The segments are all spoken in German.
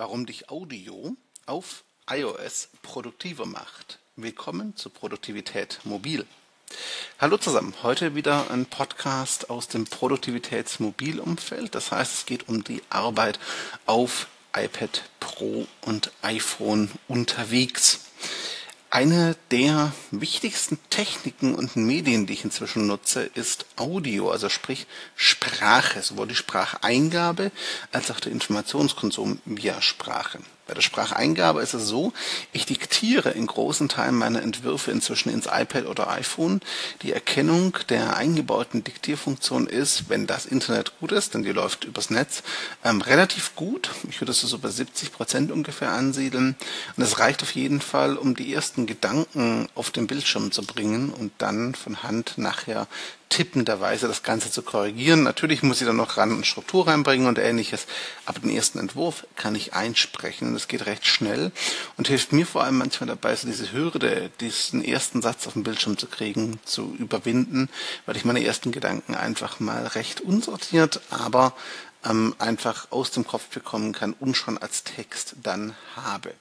warum dich Audio auf iOS produktiver macht. Willkommen zu Produktivität Mobil. Hallo zusammen, heute wieder ein Podcast aus dem Produktivitätsmobilumfeld. Das heißt, es geht um die Arbeit auf iPad Pro und iPhone unterwegs. Eine der wichtigsten Techniken und Medien, die ich inzwischen nutze, ist Audio, also sprich Sprache, sowohl die Spracheingabe als auch der Informationskonsum via Sprache. Bei der Spracheingabe ist es so, ich diktiere in großen Teilen meiner Entwürfe inzwischen ins iPad oder iPhone. Die Erkennung der eingebauten Diktierfunktion ist, wenn das Internet gut ist, denn die läuft übers Netz, ähm, relativ gut. Ich würde es so bei 70 Prozent ungefähr ansiedeln. Und es reicht auf jeden Fall, um die ersten Gedanken auf den Bildschirm zu bringen und dann von Hand nachher tippenderweise das Ganze zu korrigieren. Natürlich muss ich dann noch ran und Struktur reinbringen und ähnliches, aber den ersten Entwurf kann ich einsprechen und es geht recht schnell und hilft mir vor allem manchmal dabei, so diese Hürde, diesen ersten Satz auf dem Bildschirm zu kriegen, zu überwinden, weil ich meine ersten Gedanken einfach mal recht unsortiert, aber ähm, einfach aus dem Kopf bekommen kann und schon als Text dann habe.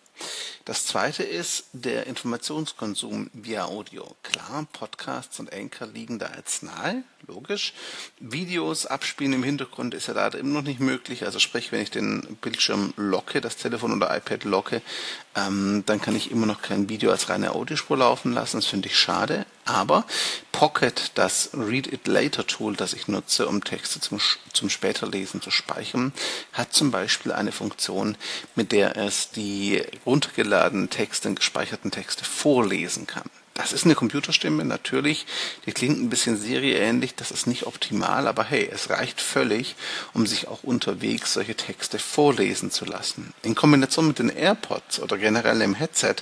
Das zweite ist der Informationskonsum via Audio. Klar, Podcasts und Anchor liegen da jetzt nahe, logisch. Videos abspielen im Hintergrund ist ja leider immer noch nicht möglich. Also sprich, wenn ich den Bildschirm locke, das Telefon oder iPad locke, ähm, dann kann ich immer noch kein Video als reine Audiospur laufen lassen. Das finde ich schade. Aber Pocket, das Read It Later Tool, das ich nutze, um Texte zum, zum Späterlesen zu speichern, hat zum Beispiel eine Funktion, mit der es die runtergeladenen Texte, gespeicherten Texte vorlesen kann. Das ist eine Computerstimme, natürlich. Die klingt ein bisschen serieähnlich, das ist nicht optimal, aber hey, es reicht völlig, um sich auch unterwegs solche Texte vorlesen zu lassen. In Kombination mit den AirPods oder generell im Headset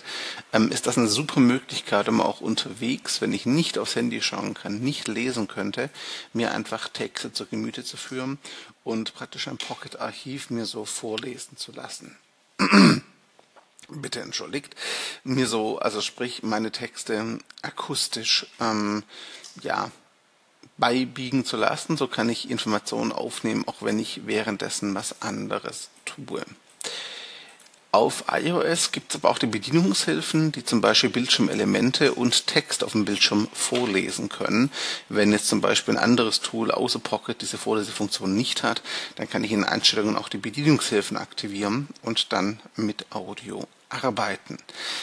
ähm, ist das eine super Möglichkeit, um auch unterwegs, wenn ich nicht aufs Handy schauen kann, nicht lesen könnte, mir einfach Texte zur Gemüte zu führen und praktisch ein Pocket-Archiv mir so vorlesen zu lassen bitte entschuldigt, mir so, also sprich meine Texte akustisch ähm, ja beibiegen zu lassen. So kann ich Informationen aufnehmen, auch wenn ich währenddessen was anderes tue. Auf iOS gibt es aber auch die Bedienungshilfen, die zum Beispiel Bildschirmelemente und Text auf dem Bildschirm vorlesen können. Wenn jetzt zum Beispiel ein anderes Tool außer Pocket diese Vorlesefunktion nicht hat, dann kann ich in Einstellungen auch die Bedienungshilfen aktivieren und dann mit Audio arbeiten.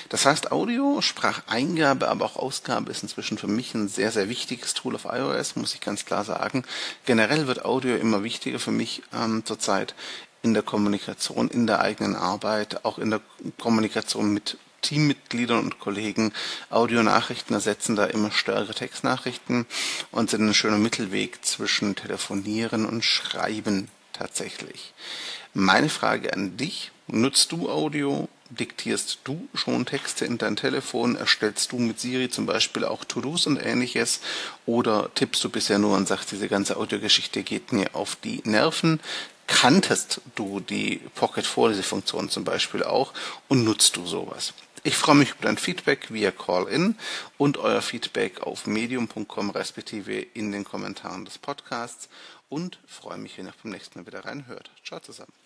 Das heißt, Audio, Spracheingabe, aber auch Ausgabe ist inzwischen für mich ein sehr, sehr wichtiges Tool auf iOS, muss ich ganz klar sagen. Generell wird Audio immer wichtiger für mich ähm, zurzeit in der Kommunikation, in der eigenen Arbeit, auch in der Kommunikation mit Teammitgliedern und Kollegen. Audionachrichten ersetzen da immer stärkere Textnachrichten und sind ein schöner Mittelweg zwischen Telefonieren und Schreiben tatsächlich. Meine Frage an dich, nutzt du Audio diktierst du schon Texte in dein Telefon? Erstellst du mit Siri zum Beispiel auch To-Dos und ähnliches? Oder tippst du bisher nur und sagst, diese ganze Audiogeschichte geht mir auf die Nerven? Kanntest du die Pocket-Vorlesefunktion zum Beispiel auch und nutzt du sowas? Ich freue mich über dein Feedback via Call-In und euer Feedback auf medium.com respektive in den Kommentaren des Podcasts und freue mich, wenn ihr beim nächsten Mal wieder reinhört. Ciao zusammen.